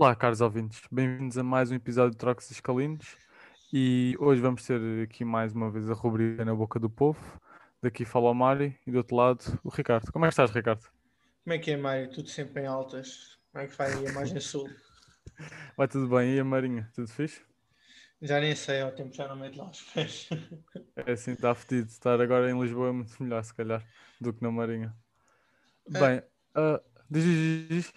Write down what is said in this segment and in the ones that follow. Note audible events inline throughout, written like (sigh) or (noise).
Olá, caros ouvintes, bem-vindos a mais um episódio de Trocos Escalinos e hoje vamos ter aqui mais uma vez a rubrica Na Boca do Povo. Daqui fala o Mário e do outro lado o Ricardo. Como é que estás, Ricardo? Como é que é, Mário? Tudo sempre em altas. Como é que vai a imagem sul? (laughs) Vai tudo bem? E a Marinha? Tudo fixe? Já nem sei, ao tempo já não meto lá os pés. (laughs) É assim, está fedido. Estar agora em Lisboa é muito melhor, se calhar, do que na Marinha. É. Bem, ah, diz, diz, diz.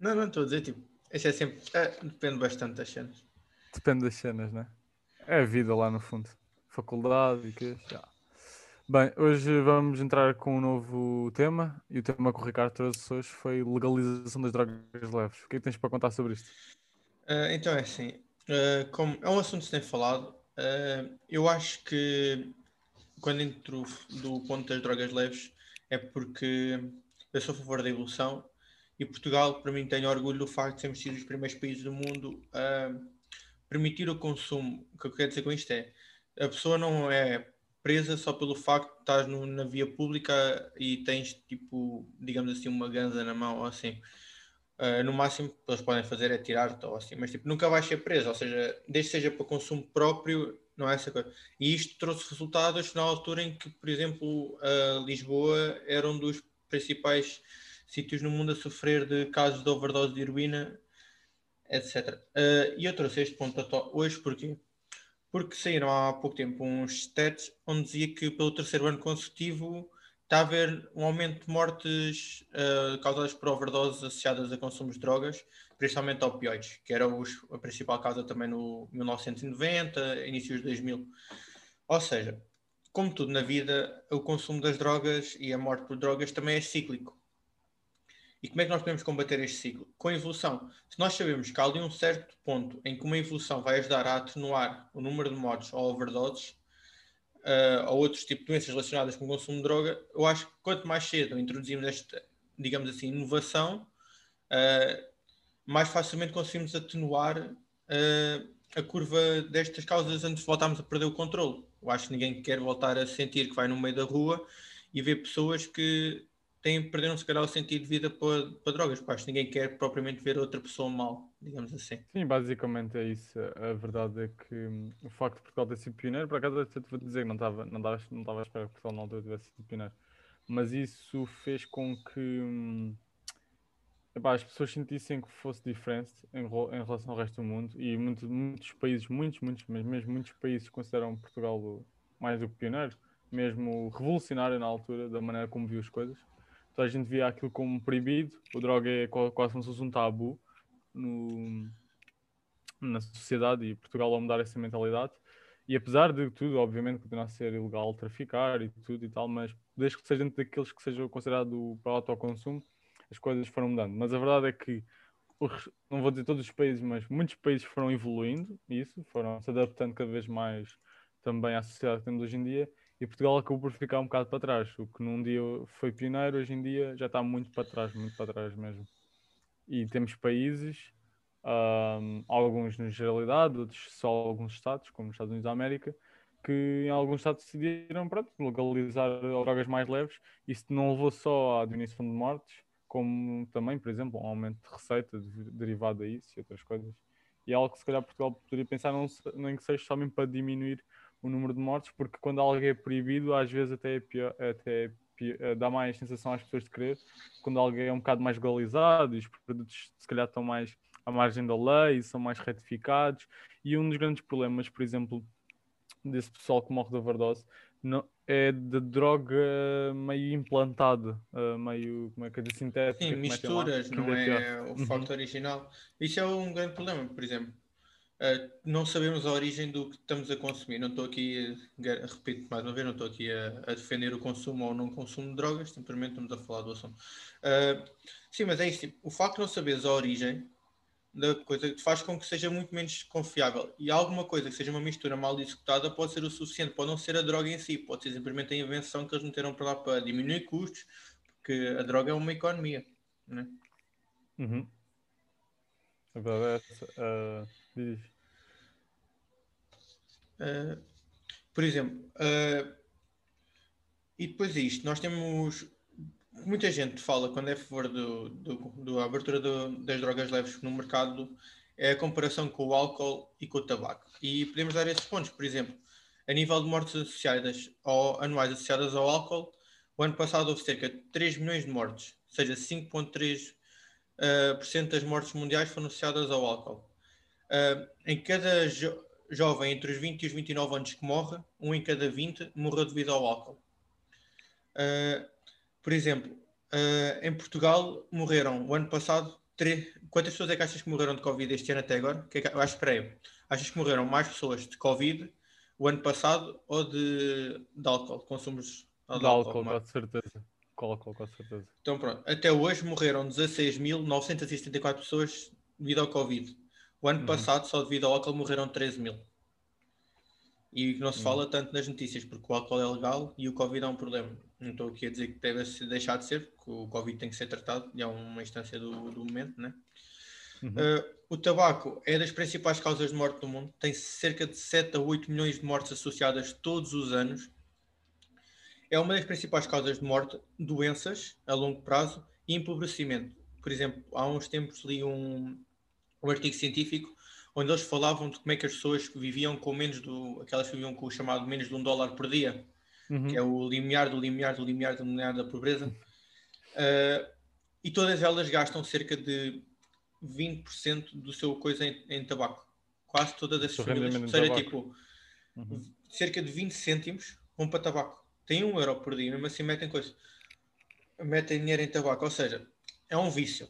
Não, não, estou a dizer, tipo, isso é sempre. é, depende bastante das cenas. Depende das cenas, né? É a vida lá no fundo. Faculdade e que. já. Bem, hoje vamos entrar com um novo tema e o tema que o Ricardo trouxe hoje foi legalização das drogas leves. O que é que tens para contar sobre isto? Ah, então é assim, ah, como é um assunto que se tem falado, ah, eu acho que quando entro do ponto das drogas leves é porque eu sou a favor da evolução e Portugal, para mim, tem orgulho do facto de sermos sido os primeiros países do mundo a permitir o consumo. O que eu quero dizer com isto é a pessoa não é presa só pelo facto de estás no- na via pública e tens tipo, digamos assim, uma ganza na mão ou assim. Uh, no máximo que eles podem fazer é tirar-te ou assim, mas tipo, nunca vais ser preso, ou seja, desde que seja para consumo próprio, não é essa coisa. E isto trouxe resultados na altura em que, por exemplo, uh, Lisboa era um dos principais sítios no mundo a sofrer de casos de overdose de heroína, etc. Uh, e eu trouxe este ponto hoje porquê? Porque saíram há pouco tempo uns stats onde dizia que pelo terceiro ano consecutivo está a haver um aumento de mortes uh, causadas por overdoses associadas a consumos de drogas, principalmente opioides, que era os- a principal causa também no 1990, inícios de 2000. Ou seja, como tudo na vida, o consumo das drogas e a morte por drogas também é cíclico. E como é que nós podemos combater este ciclo? Com a evolução. Se nós sabemos que há ali um certo ponto em que uma evolução vai ajudar a atenuar o número de mortes ou overdoses, uh, ou outros tipos de doenças relacionadas com o consumo de droga, eu acho que quanto mais cedo introduzimos esta, digamos assim, inovação, uh, mais facilmente conseguimos atenuar uh, a curva destas causas antes de voltarmos a perder o controle. Eu acho que ninguém quer voltar a sentir que vai no meio da rua e ver pessoas que têm, perderam se calhar o sentido de vida para, para drogas. que ninguém quer propriamente ver outra pessoa mal, digamos assim. Sim, basicamente é isso. A verdade é que hum, o facto de Portugal ter sido pioneiro, por acaso até te vou dizer, não estava não estava não à espera que Portugal na altura tivesse sido pioneiro, mas isso fez com que hum, epá, as pessoas sentissem que fosse diferente em, em relação ao resto do mundo e muito- muitos países, muitos, muitos, mas mesmo muitos países consideram Portugal mais do que pioneiro, mesmo revolucionário na altura, da maneira como viu as coisas. Então a gente via aquilo como proibido, o droga é qua- quase como se fosse um tabu no, na sociedade e Portugal ao mudar essa mentalidade. E apesar de tudo, obviamente, continuar a ser ilegal traficar e tudo e tal, mas desde que seja dentro daqueles que sejam considerados para autoconsumo, as coisas foram mudando. Mas a verdade é que, não vou dizer todos os países, mas muitos países foram evoluindo isso, foram se adaptando cada vez mais também à sociedade que temos hoje em dia. E Portugal acabou por ficar um bocado para trás. O que num dia foi pioneiro, hoje em dia já está muito para trás, muito para trás mesmo. E temos países Ahm, alguns na generalidade, outros só alguns estados, como os Estados Unidos da América, que em alguns estados decidiram pronto, legalizar drogas mais leves. Isso não levou só à diminuição de mortes, como também, por exemplo, um aumento de receita de- derivado a isso e outras coisas. E é algo que se calhar Portugal poderia pensar, não, nem que seja só mesmo para diminuir o número de mortes, porque quando algo é proibido, às vezes até, é pior, até é pi- eh, dá mais sensação às pessoas de querer, quando algo é um bocado mais legalizado e os produtos se calhar estão mais à margem da lei, são mais retificados. E um dos grandes problemas, por exemplo, desse pessoal que morre de overdose não, é de droga meio implantada, eh, meio, como é que é, de sintética. Sim, lá, misturas, que não pior. é o Uhum. facto original. Isso é um grande problema, por exemplo. Uh, não sabemos a origem do que estamos a consumir. Não estou aqui, a, repito mais uma vez, não estou aqui a, a defender o consumo ou não consumo de drogas, simplesmente estamos a falar do assunto. Uh, sim, mas é isso. tipo, o facto de não saberes a origem da coisa faz com que seja muito menos confiável. E alguma coisa que seja uma mistura mal executada pode ser o suficiente, pode não ser a droga em si, pode ser simplesmente a invenção que eles meteram para lá para diminuir custos, porque a droga é uma economia. Né? Uhum. A verdade é essa. eh, diz. Uh, por exemplo, uh, e depois disto, nós temos muita gente fala quando é a favor do, do, do abertura do, das drogas leves no mercado é a comparação com o álcool e com o tabaco. E podemos dar esses pontos, por exemplo, a nível de mortes associadas ou anuais associadas ao álcool, o ano passado houve cerca de 3 milhões de mortes, ou seja, 5,3% uh, das mortes mundiais foram associadas ao álcool. Uh, em cada jovem entre os 20 e os 29 anos que morre, um em cada 20 morreu devido ao álcool. Uh, por exemplo, uh, em Portugal morreram o ano passado. Quantas pessoas é que achas que morreram de Covid este ano até agora? Que é que... Aí. Achas que morreram mais pessoas de Covid o ano passado ou de, de álcool? Consumos de, de álcool, álcool com certeza. Com álcool, com certeza. Então pronto. Até hoje morreram 16.974 pessoas devido ao Covid. O ano uhum. passado, só devido ao álcool, morreram 13 mil. E não se uhum. fala tanto nas notícias, porque o álcool é legal e o Covid é um problema. Não estou aqui a dizer que deve deixar de ser, porque o Covid tem que ser tratado e é uma instância do, do momento, né? Uhum. Uh, o tabaco é das principais causas de morte do mundo, tem cerca de 7 a 8 milhões de mortes associadas todos os anos. É uma das principais causas de morte, doenças a longo prazo e empobrecimento. Por exemplo, há uns tempos li um, um artigo científico onde eles falavam de como é que as pessoas viviam com menos do. aquelas que viviam com o chamado menos de um dólar por dia, uhum. que é o limiar do limiar do limiar do limiar da pobreza. Uh, e todas elas gastam cerca de 20% do seu coisa em, em, tabaco. Quase todas as famílias. Ou seja, tipo, uhum. cerca de 20 cêntimos vão para tabaco. Tem um euro por dia, mesmo assim metem coisa. Metem dinheiro em tabaco. Ou seja, é um vício.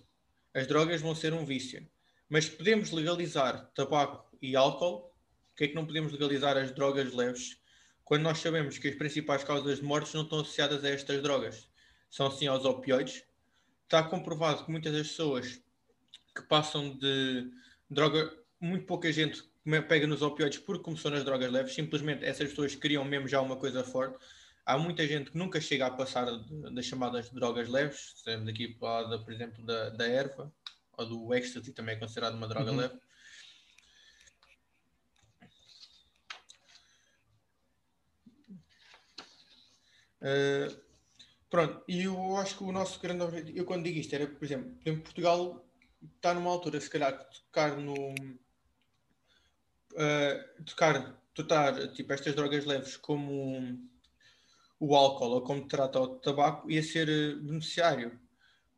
As drogas vão ser um vício. Mas podemos legalizar tabaco e álcool, porque é que não podemos legalizar as drogas leves? Quando nós sabemos que as principais causas de mortes não estão associadas a estas drogas, são sim aos opioides. Está comprovado que muitas das pessoas que passam de droga, muito pouca gente pega nos opioides porque começou nas drogas leves, simplesmente essas pessoas queriam mesmo já uma coisa forte. Há muita gente que nunca chega a passar das chamadas drogas leves, temos aqui para por exemplo, da, da erva, ou do ecstasy, também é considerado uma droga uhum. leve. Uh, pronto, e eu acho que o nosso grande objetivo, eu quando digo isto, era, por exemplo, em Portugal está numa altura, se calhar, tocar no. Uh, tocar, tratar tipo, estas drogas leves como o álcool ou como trata o tabaco ia ser beneficiário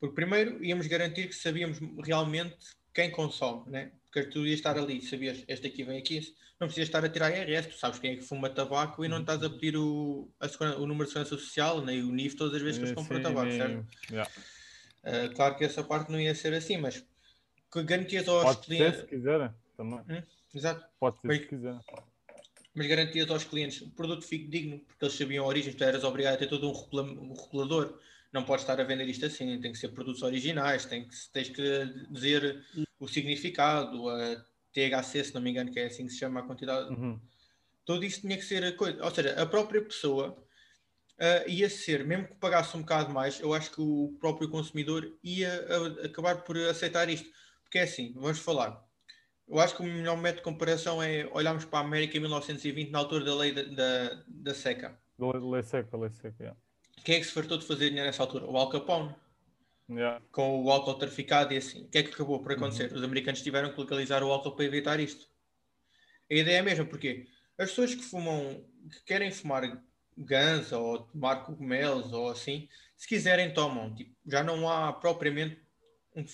porque primeiro íamos garantir que sabíamos realmente quem consome, né? Porque tu ias estar ali, sabias, este aqui vem aqui, não precisas estar a tirar IRS, tu sabes quem é que fuma tabaco e não estás a pedir o, a, o número de segurança social, nem o NIF todas as vezes que eles compram tabaco, certo? Yeah. Uh, claro que essa parte não ia ser assim, mas que garantias aos Pode clientes. Ser, se quiserem, também. Hum? Exato. Pode ser mas, se quiser. Mas garantias aos clientes o produto fique digno, porque eles sabiam a origem, tu eras obrigado a ter todo um regulador não pode estar a vender isto assim, tem que ser produtos originais, tem que, tens que dizer o significado, a THC, se não me engano, que é assim que se chama a quantidade. Uhum. Tudo isso tinha que ser coisa. Ou seja, a própria pessoa uh, ia ser, mesmo que pagasse um bocado mais, eu acho que o próprio consumidor ia a, acabar por aceitar isto. Porque é assim, vamos falar. Eu acho que o melhor método de comparação é olharmos para a América em 1920, na altura da lei da, da, da seca. Lei seca, lei seca, yeah. Quem é que se fartou de fazer dinheiro nessa altura? O Al Capone. Yeah. Com o álcool traficado e assim. O que é que acabou por acontecer? Uhum. Os americanos tiveram que legalizar o álcool para evitar isto. A ideia é a mesma, porque as pessoas que fumam, que querem fumar guns ou tomar cogumelos ou assim, se quiserem tomam. Tipo, já não há propriamente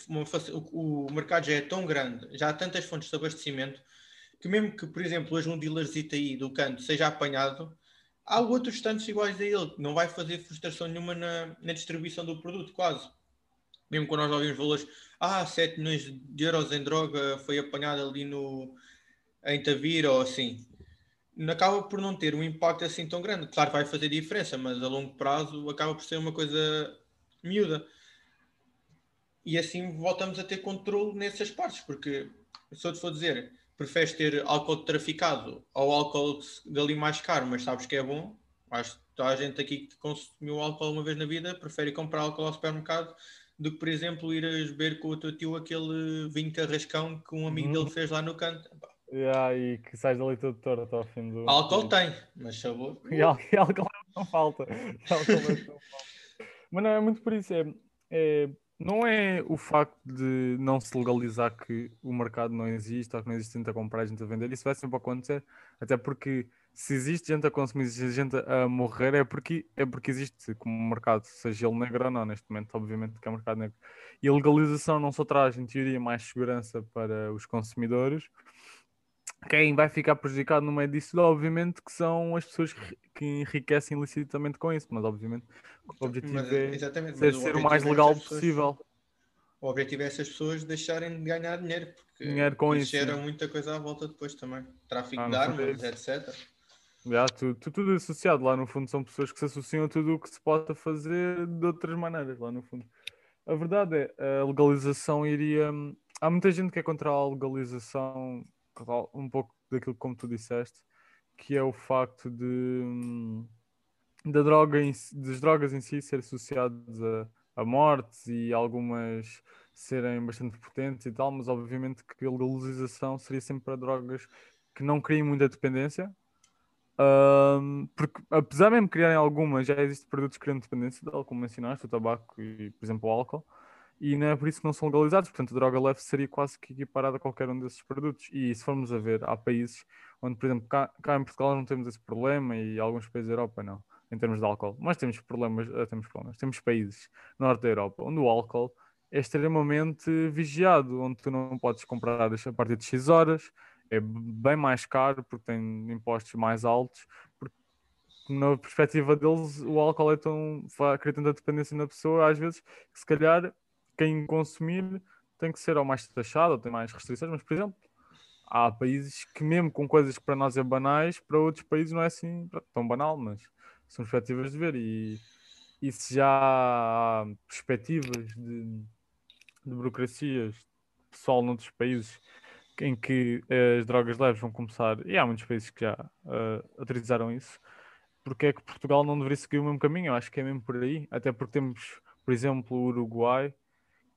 uma, o, o mercado já é tão grande, já há tantas fontes de abastecimento que mesmo que, por exemplo, hoje um dealerzito aí do canto seja apanhado, há outros tantos iguais a ele, que não vai fazer frustração nenhuma na, na distribuição do produto, quase. Mesmo quando nós ouvimos valores, ah, 7 milhões de euros em droga foi apanhado ali no, em Tavira ou assim. Acaba por não ter um impacto assim tão grande. Claro que vai fazer diferença, mas a longo prazo acaba por ser uma coisa miúda. E assim voltamos a ter controle nessas partes, porque se eu te for dizer, preferes ter álcool traficado ou álcool dali mais caro, mas sabes que é bom, acho que toda a gente aqui que consumiu álcool uma vez na vida prefere comprar álcool ao supermercado do que, por exemplo, ir a beber com o teu tio aquele vinho carrascão que um amigo dele uhum. fez lá no canto. Yeah, e que sais dali todo torto ao fim do. Álcool tem, mas sabor. E álcool (laughs) não falta. Álcool não falta. Mas não, é muito por isso. É, é, não é o facto de não se legalizar que o mercado não existe ou que não existe gente a comprar, gente a vender. Isso vai sempre acontecer. Até porque se existe gente a consumir, se existe gente a morrer, é porque, é porque existe como mercado, seja ele negro ou não, neste momento, obviamente que é mercado negro. E a legalização não só traz, em teoria, mais segurança para os consumidores. Quem vai ficar prejudicado no meio disso, obviamente, que são as pessoas que enriquecem ilicitamente com isso, mas obviamente o objetivo mas, é ser, ser o mais é legal possível. O objetivo é essas pessoas deixarem de ganhar dinheiro, porque dinheiro com isso gera muita coisa à volta depois também. Tráfico ah, de armas, etc. Já, tudo, tudo associado lá no fundo são pessoas que se associam a tudo o que se possa fazer de outras maneiras lá no fundo. A verdade é, a legalização iria. Há muita gente que é contra a legalização, um pouco daquilo como tu disseste, que é o facto de da droga em, das drogas em si serem associadas a, a mortes e algumas serem bastante potentes e tal, mas obviamente que a legalização seria sempre para drogas que não criem muita dependência, um, porque apesar mesmo de criarem algumas, já existem produtos que criam dependência, como mencionaste, o tabaco e, por exemplo, o álcool, e não é por isso que não são legalizados. Portanto, a droga leve seria quase que equiparada a qualquer um desses produtos. E se formos a ver, há países onde, por exemplo, cá, cá em Portugal não temos esse problema e alguns países da Europa não, em termos de álcool. Mas temos problemas, uh, temos problemas, temos países no norte da Europa onde o álcool é extremamente vigiado, onde tu não podes comprar a partir de X horas, é bem mais caro porque tem impostos mais altos, na perspectiva deles o álcool é tão cria tanta dependência na pessoa às vezes que se calhar quem consumir tem que ser ou mais taxado ou tem mais restrições, mas por exemplo há países que mesmo com coisas que para nós é banais, para outros países não é assim tão banal, mas são perspectivas de ver e, e se já há perspectivas de, de burocracias pessoal noutros países em que eh, as drogas leves vão começar, e há muitos países que já uh, autorizaram isso, porque é que Portugal não deveria seguir o mesmo caminho? Eu acho que é mesmo por aí, até porque temos, por exemplo, o Uruguai,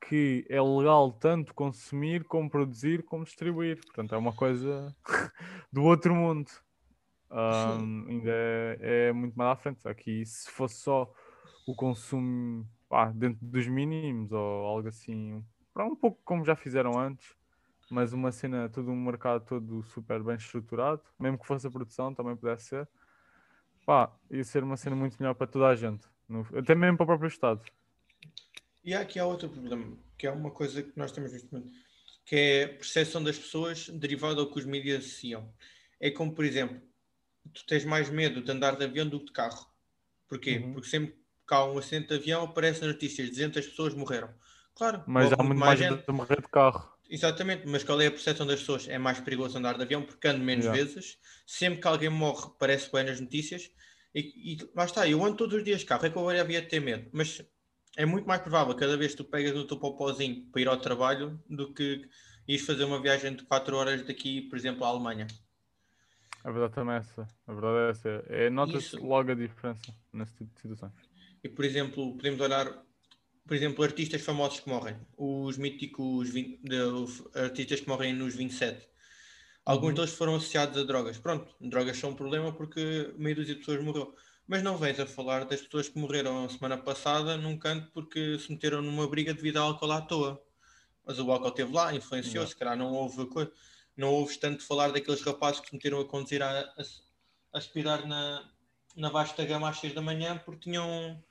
que é legal tanto consumir, como produzir, como distribuir. Portanto, é uma coisa (laughs) do outro mundo. Um, ainda é, é, muito mais à frente. Aqui, se fosse só o consumo pá, dentro dos mínimos ou algo assim, para um pouco como já fizeram antes, mas uma cena, todo um mercado todo super bem estruturado, mesmo que fosse a produção, também pudesse ser, pá, ia ser uma cena muito melhor para toda a gente, no, até mesmo para o próprio Estado. E aqui há outro problema, que é uma coisa que nós temos visto muito, que é a percepção das pessoas derivada ao que os mídias associam. É como, por exemplo, tu tens mais medo de andar de avião do que de carro. Porquê? Uhum. Porque sempre que há um acidente de avião aparecem notícias, 200 pessoas morreram. Claro, mas há muito mais, mais gente... de morrer de carro. Exatamente, mas qual é a percepção das pessoas? É mais perigoso andar de avião porque ando menos yeah. vezes. Sempre que alguém morre, parece bem nas notícias. E, e, lá está, eu ando todos os dias de carro, é que eu agora havia de ter medo. Mas é muito mais provável cada vez que tu pegas no teu popozinho para ir ao trabalho do que ires fazer uma viagem de 4 horas daqui, por exemplo, à Alemanha. A verdade também é essa. A verdade é essa. É, Nota-se logo a diferença nesse tipo de situações. E, por exemplo, podemos olhar por exemplo, artistas famosos que morrem, os míticos 20, de, artistas que morrem nos 27. Alguns uhum. deles foram associados a drogas. Pronto, drogas são um problema porque meio dúzia de pessoas morreu. Mas não vens a falar das pessoas que morreram semana passada num canto porque se meteram numa briga devido ao álcool à toa. Mas o álcool esteve lá, influenciou, uhum. se calhar não houve coisa. Não houve tanto falar daqueles rapazes que se meteram a conduzir a, a, a aspirar na, na vasta gama às 6 da manhã porque tinham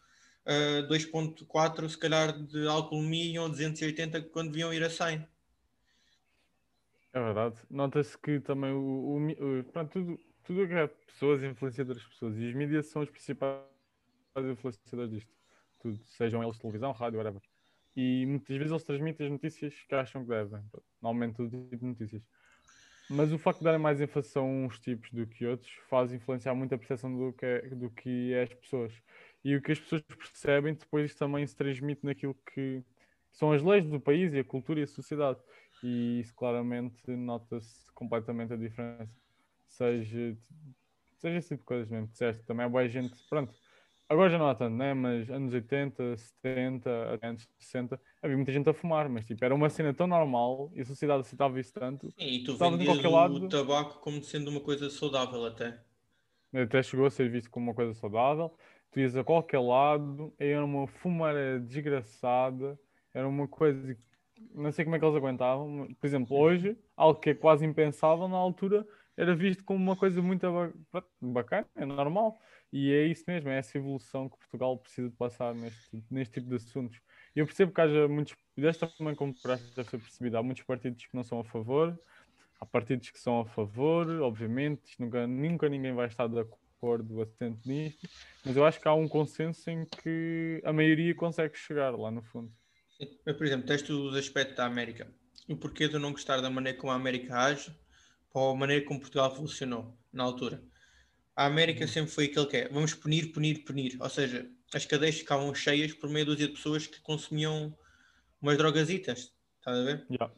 uh, 2.4 se calhar de alcoolemia ou 280 quando deviam ir a 100. É verdade. Nota-se que também o, o, o pronto, tudo, tudo que é pessoas, influenciadoras pessoas, e os mídias são os principais influenciadores disto. Tudo, sejam eles televisão, rádio, whatever. E muitas vezes eles transmitem as notícias que acham que devem. Normalmente todo tipo de notícias. Mas o facto de darem mais ênfase a uns tipos do que outros faz influenciar muito a percepção do que é, do que é as pessoas e o que as pessoas percebem depois também se transmite naquilo que são as leis do país e a cultura e a sociedade. E isso claramente nota-se completamente a diferença. Seja, seja esse tipo de coisas mesmo. Disseste, também é boa gente, pronto. Agora já não há tanto, né? Mas anos 80, 70, até anos 60, havia muita gente a fumar, mas tipo, era uma cena tão normal e a sociedade aceitava isso tanto. Sim, e tu vendias o lado... tabaco como sendo uma coisa saudável até. Até chegou a ser visto como uma coisa saudável tu ias a qualquer lado, era uma fumaça desgraçada, era uma coisa não sei como é que eles aguentavam. Por exemplo, hoje, algo que é quase impensável na altura, era visto como uma coisa muito bacana, é normal. E é isso mesmo, é essa evolução que Portugal precisa de passar neste, neste tipo de assuntos. Eu percebo que haja muitos, desta também como deve ser percebido, há muitos partidos que não são a favor, há partidos que são a favor, obviamente, nunca, nunca ninguém vai estar de acordo assente nisto, mas eu acho que há um consenso em que a maioria consegue chegar lá no fundo. Mas, por exemplo, tens tu os aspectos da América. O porquê de eu não gostar da maneira como a América age ou a maneira como Portugal funcionou na altura. A América uhum. sempre foi aquele que é, vamos punir, punir, punir. Ou seja, as cadeias ficavam cheias por meia dúzia de pessoas que consumiam umas drogasitas. Estás a ver? Yeah.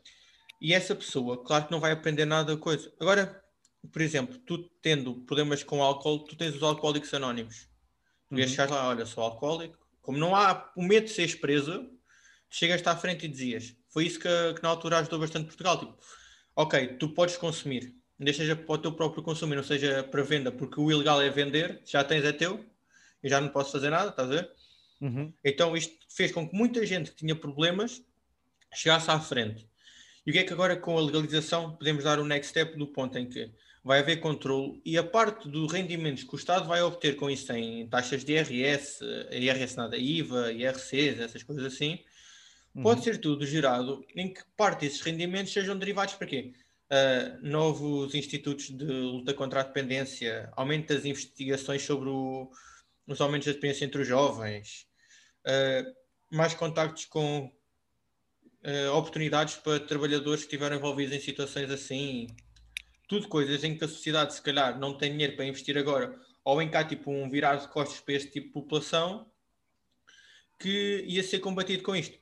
E essa pessoa, claro que não vai aprender nada da coisa. Agora, por exemplo, tu tendo problemas com álcool, tu tens os alcoólicos anónimos. Tu uhum. chegar lá, olha, sou alcoólico. Como não há o medo de seres preso, chegas-te à frente e dizias. Foi isso que, que, na altura ajudou bastante Portugal. Tipo, ok, tu podes consumir, deixa seja para o teu próprio consumo, não seja para venda, porque o ilegal é vender, já tens é teu, e já não posso fazer nada, estás a ver? Uhum. Então isto fez com que muita gente que tinha problemas chegasse à frente. E o que é que agora com a legalização podemos dar o next step do ponto em que vai haver controle e a parte dos rendimentos que o Estado vai obter com isso em taxas de IRS, IRS nada, IVA, IRCs, essas coisas assim, pode uhum. ser tudo gerado em que parte desses rendimentos sejam derivados para quê? Uh, novos institutos de luta contra a dependência, aumento das investigações sobre o, os aumentos da dependência entre os jovens, uh, mais contactos com uh, oportunidades para trabalhadores que estiveram envolvidos em situações assim, tudo coisas em que a sociedade se calhar não tem dinheiro para investir agora, ou em que há tipo um virar de costas para este tipo de população que ia ser combatido com isto.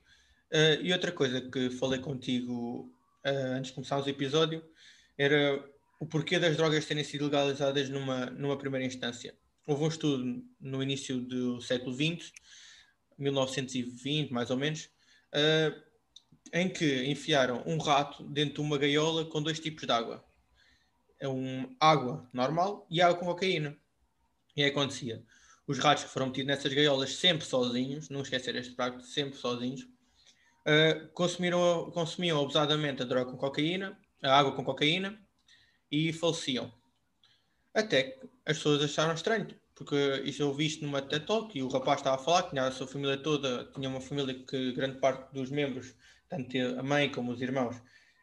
Uh, e outra coisa que falei contigo uh, antes de começarmos o episódio era o porquê das drogas terem sido legalizadas numa, numa primeira instância. Houve um estudo no início do século XX, 1920 mais ou menos, uh, em que enfiaram um rato dentro de uma gaiola com dois tipos de água. É um, água normal e água com cocaína. E aí acontecia. Os ratos que foram metidos nessas gaiolas sempre sozinhos, não esquecer este prato, sempre sozinhos, uh, consumiram, consumiam abusadamente a droga com cocaína, a água com cocaína e faleciam. Até que as pessoas acharam estranho, porque isso eu vi isto numa TED Talk e o rapaz estava a falar que tinha a sua família toda, tinha uma família que grande parte dos membros, tanto a mãe como os irmãos,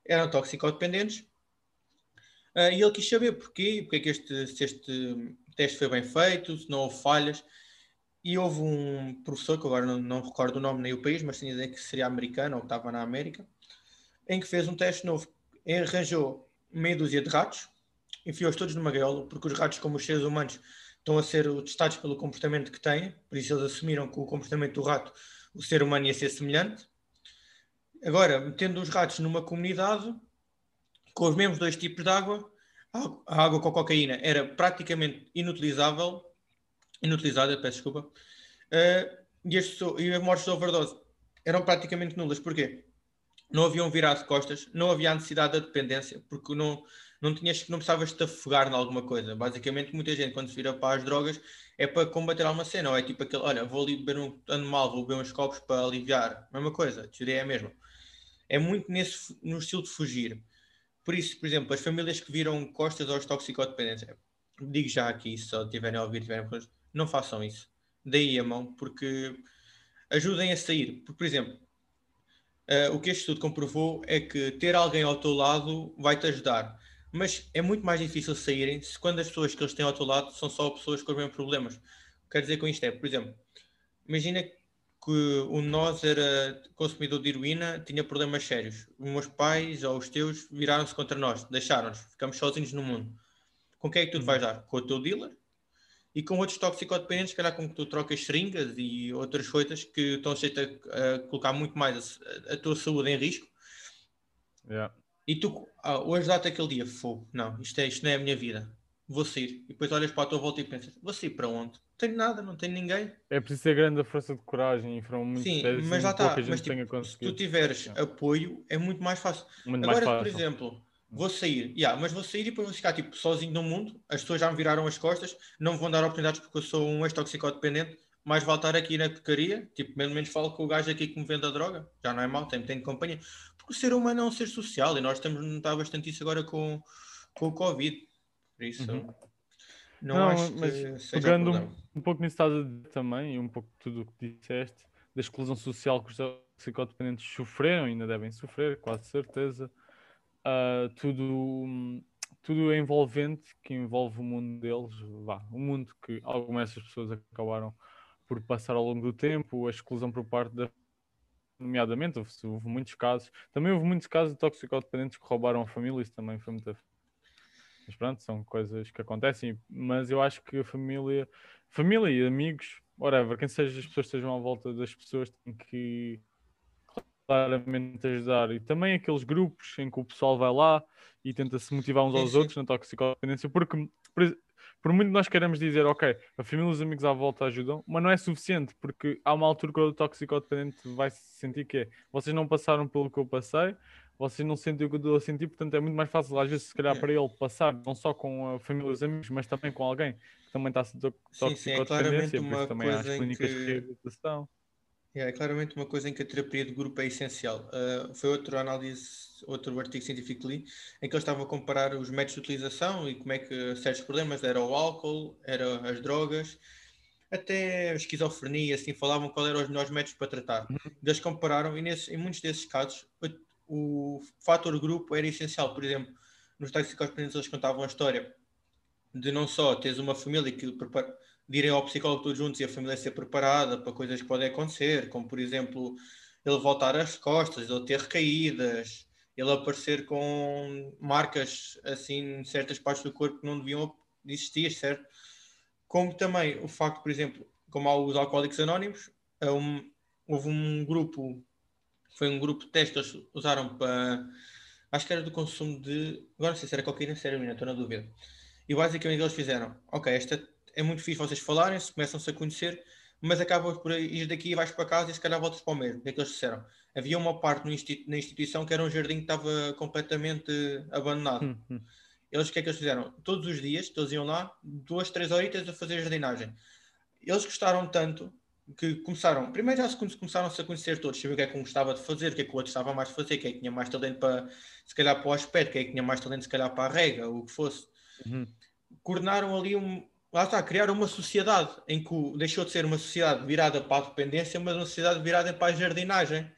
eram toxicodependentes. Uh, e ele quis saber porquê, porque é que este, este teste foi bem feito, se não houve falhas. E houve um professor, que agora não, não recordo o nome nem o país, mas tinha a dizer que seria americano ou que estava na América, em que fez um teste novo. Arranjou meia dúzia de ratos, enfiou-os todos numa gaiola, porque os ratos, como os seres humanos, estão a ser testados pelo comportamento que têm, por isso eles assumiram que o comportamento do rato, o ser humano ia ser semelhante. Agora, metendo os ratos numa comunidade, com os mesmos dois tipos de água, a água com cocaína era praticamente inutilizável inutilizada, peço desculpa, uh, e, as, e as mortes de overdose eram praticamente nulas. Porquê? Não haviam virado de costas, não havia a necessidade da dependência, porque não, não, tinhas, não precisavas te afogar em alguma coisa. Basicamente, muita gente, quando se vira para as drogas, é para combater alguma cena, ou é tipo aquele, olha, vou ali beber um animal, vou beber uns copos para aliviar. Mesma coisa, a teoria é a mesma. É muito nesse, no estilo de fugir. Por isso, por exemplo, as famílias que viram costas aos toxicodependentes, digo já aqui, se tiverem a ouvir, tiverem não façam isso. Deem a mão, porque ajudem a sair. Por, por exemplo, uh, o que este estudo comprovou é que ter alguém ao teu lado vai-te ajudar. Mas é muito mais difícil saírem se quando as pessoas que eles têm ao teu lado são só pessoas com os mesmos problemas. O que quero dizer com isto é, por exemplo, imagina que um de nós era consumidor de heroína, tinha problemas sérios. Os meus pais ou os teus viraram-se contra nós, deixaram-nos, ficamos sozinhos no mundo. Com quem é que tu te vais dar? Com o teu dealer? E com outros toxicodependentes, calhar com que tu trocas seringas e outras coisas que estão sujeitas a, a, colocar muito mais a, a, tua saúde em risco. Yeah. E tu, ah, hoje dá-te aquele dia, fogo, não, isto, é, isto não é a minha vida, vou sair. E depois olhas para a tua volta e pensas, vou sair para onde? Não tenho nada, não tenho ninguém. É preciso ter grande força de coragem e foram muito Sim, mas lá está, mas tipo, se tu tiveres yeah. apoio, é muito mais fácil. Muito Agora, mais fácil. por exemplo, vou sair, yeah, mas vou sair e depois vou ficar tipo, sozinho no mundo, as pessoas já me viraram as costas, não me vão dar oportunidades porque eu sou um ex-toxicodependente, mais voltar aqui na porcaria, tipo, menos menos falo com o gajo aqui que me vende a droga, já não é mal, tem, tem companhia. Porque o ser humano é um ser social e nós temos notado bastante isso agora com, com o Covid. Por isso, uhum. não, não, acho mas que seja pegando um, um, pouco nisso estás a dizer também, e um pouco tudo o que disseste, da exclusão social que os psicodependentes sofreram, ainda devem sofrer, quase certeza. Uh, tudo, tudo envolvente que envolve o mundo deles, vá, o mundo que algumas dessas pessoas acabaram por passar ao longo do tempo, a exclusão por parte da nomeadamente, houve, houve, muitos casos, também houve muitos casos de toxicodependentes que roubaram a família, isso também foi muito mas pronto, são coisas que acontecem, mas eu acho que a família, família e amigos, whatever, quem seja as pessoas que estejam à volta das pessoas têm que claramente ajudar. E também aqueles grupos em que o pessoal vai lá e tenta se motivar uns aos sim, outros na toxicodependência, porque por, por muito nós queremos dizer, ok, a família e os amigos à volta ajudam, mas não é suficiente, porque há uma altura que o toxicodependente vai sentir que é, vocês não passaram pelo que eu passei, vocês não sentem o que eu estou a sentir, portanto é muito mais fácil às vezes se calhar para ele passar não só com a família e os amigos, mas também com alguém que também está a toxicodependência, sim, sim, é também há as clínicas que... de reabilitação. É, claramente uma coisa em que a terapia de grupo é essencial. Uh, foi outro análise, outro artigo científico que li, em que eles estavam a comparar os métodos de utilização e como é que certos problemas era o álcool, era as drogas, até a esquizofrenia, assim, falavam qual eram os melhores métodos para tratar. Uhum. Eles compararam e nesse, em muitos desses casos o, o fator grupo era essencial. Por exemplo, nos toxicodependentes eles contavam a história de não só teres uma família que prepara de irem ao psicólogo todos juntos e a família ser preparada para coisas que podem acontecer, como por exemplo ele voltar às costas, ele ter recaídas, ele aparecer com marcas assim em certas partes do corpo que não deviam existir, certo? Como também o facto, por exemplo, como há os alcoólicos anónimos, um, houve um grupo, foi um grupo de teste que eles usaram para, acho que era do consumo de, agora não sei se era cocaína ou se era heroína, estou na dúvida. E basicamente eles fizeram, ok, esta é muito fixe vocês falarem, se começam-se a conhecer, mas acabas por ir daqui e vais para casa e se calhar voltas para o mesmo. O que é que eles disseram? Havia uma parte institu na instituição que era um jardim que estava completamente abandonado. Hum, hum. Eles o que é que eles fizeram? Todos os dias, eles iam lá, duas, três horitas a fazer jardinagem. Eles gostaram tanto que começaram, primeiro já se começaram-se a conhecer todos, saber o que é que um gostava de fazer, o que é que o outro estava mais a fazer, quem é que tinha mais talento para, se calhar, para o aspecto, quem é que tinha mais talento, se calhar, para a rega, o que fosse. Uhum. Coordenaram ali um, lá está, criar uma sociedade em que deixou de ser uma sociedade virada para a dependência, mas uma sociedade virada para a jardinagem.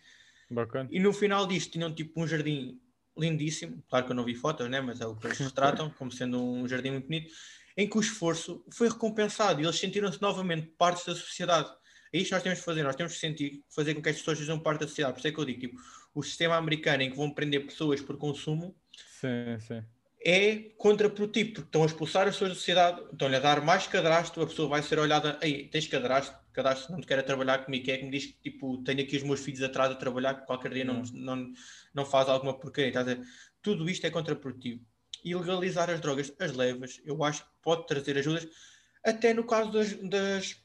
Bacana. E no final disto tinham tipo um jardim lindíssimo, claro que eu não vi fotos, né? mas é o que eles retratam, como sendo um jardim muito bonito, em que o esforço foi recompensado e eles sentiram-se novamente partes da sociedade. É isto que nós temos de fazer, nós temos de sentir, fazer com que as pessoas sejam parte da sociedade. Por isso é que eu digo, tipo, o sistema americano em que vão prender pessoas por consumo sim, sim é contraprodutivo, porque estão a expulsar as pessoas da sociedade, estão-lhe a dar mais cadastro, a pessoa vai ser olhada, ei, tens cadastro, cadastro não te quer trabalhar comigo, é que me diz que tipo, tenho aqui os meus filhos atrás a trabalhar, que qualquer dia não, não, não faz alguma porcaria, tá tudo isto é contraprodutivo. E legalizar as drogas, as levas, eu acho que pode trazer ajudas, até no caso das, das,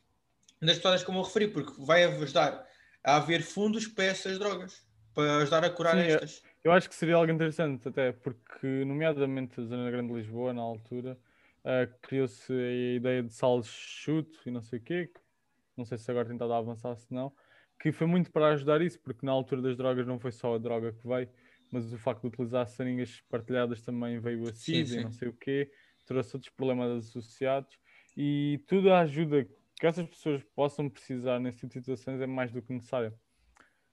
das pessoas como eu referi, porque vai ajudar a haver fundos para essas drogas, para ajudar a curar Sim, estas. Eu acho que seria algo interessante, até porque, nomeadamente a Zona Grande de Lisboa, na altura, uh, criou-se a ideia de salas de chute e não sei o quê, não sei se agora tentado avançar, se não, que foi muito para ajudar isso, porque na altura das drogas não foi só a droga que veio, mas o facto de utilizar seringas partilhadas também veio a SIDA e não sei o quê, trouxe outros problemas associados e tudo a ajuda que essas pessoas possam precisar nesse tipo de situações é mais do que necessário.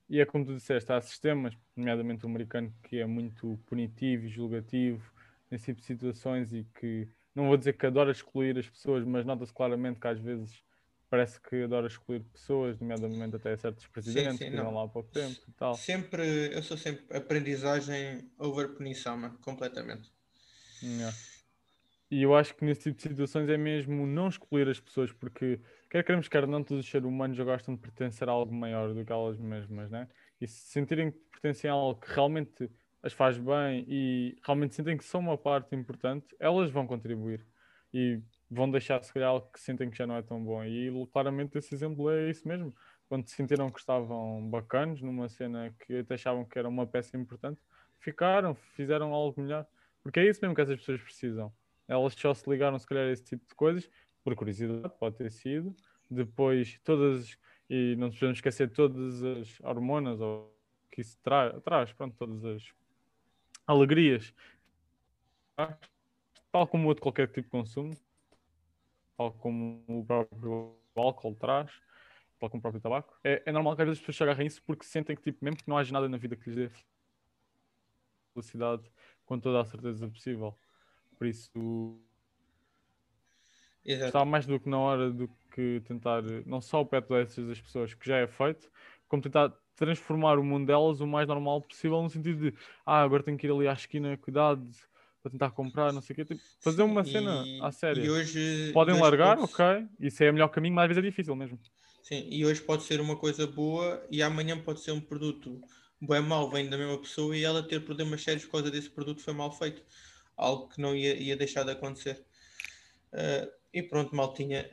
E é como tu disseste, há sistemas, nomeadamente o americano, que é muito punitivo e julgativo nesse tipo de situações e que não vou dizer que adora excluir as pessoas, mas nota-se claramente que às vezes parece que adora excluir pessoas, nomeadamente até certos presidentes sim, sim, que estão lá há pouco tempo e tal. Sempre, eu sou sempre aprendizagem over punição, mano, completamente. Yeah. E eu acho que nesse tipo de situações é mesmo não excluir as pessoas, porque quer queremos, quer não, todos os seres humanos gostam de pertencer a algo maior do que elas mesmas, né? E se sentirem que pertencem a algo que realmente as faz bem e realmente sentem que são uma parte importante, elas vão contribuir e vão deixar, se calhar, algo que sentem que já não é tão bom. E claramente esse exemplo é isso mesmo. Quando sentiram que estavam bacanos numa cena que até achavam que era uma peça importante, ficaram, fizeram algo melhor Porque é isso mesmo que essas pessoas precisam. Elas só se ligaram, se calhar, a esse tipo de coisas, por curiosidade, pode ter sido. Depois, todas, e não podemos esquecer todas as hormonas ou que isso tra traz, pronto, todas as alegrias, tal como outro qualquer tipo de consumo, tal como o próprio álcool traz, tal como o próprio tabaco. É, é normal que às vezes as pessoas se agarrem isso porque sentem que, tipo, mesmo que não haja nada na vida que lhes dê felicidade com toda a certeza possível. Por isso, Exato. está mais do que na hora do que tentar, não só o pet dessas das pessoas, que já é feito, como tentar transformar o mundo delas o mais normal possível, no sentido de, ah, agora tenho que ir ali à esquina, cuidado para tentar comprar, não sei o quê, tipo, fazer uma cena E- à séria. E hoje, Podem largar, pode- ok, isso é o melhor caminho, mas às vezes é difícil mesmo. Sim, e hoje pode ser uma coisa boa e amanhã pode ser um produto bem mau, vem da mesma pessoa e ela ter problemas sérios por causa desse produto foi mal feito. Algo que não ia, ia deixar de acontecer. Eh, e pronto, maltinha,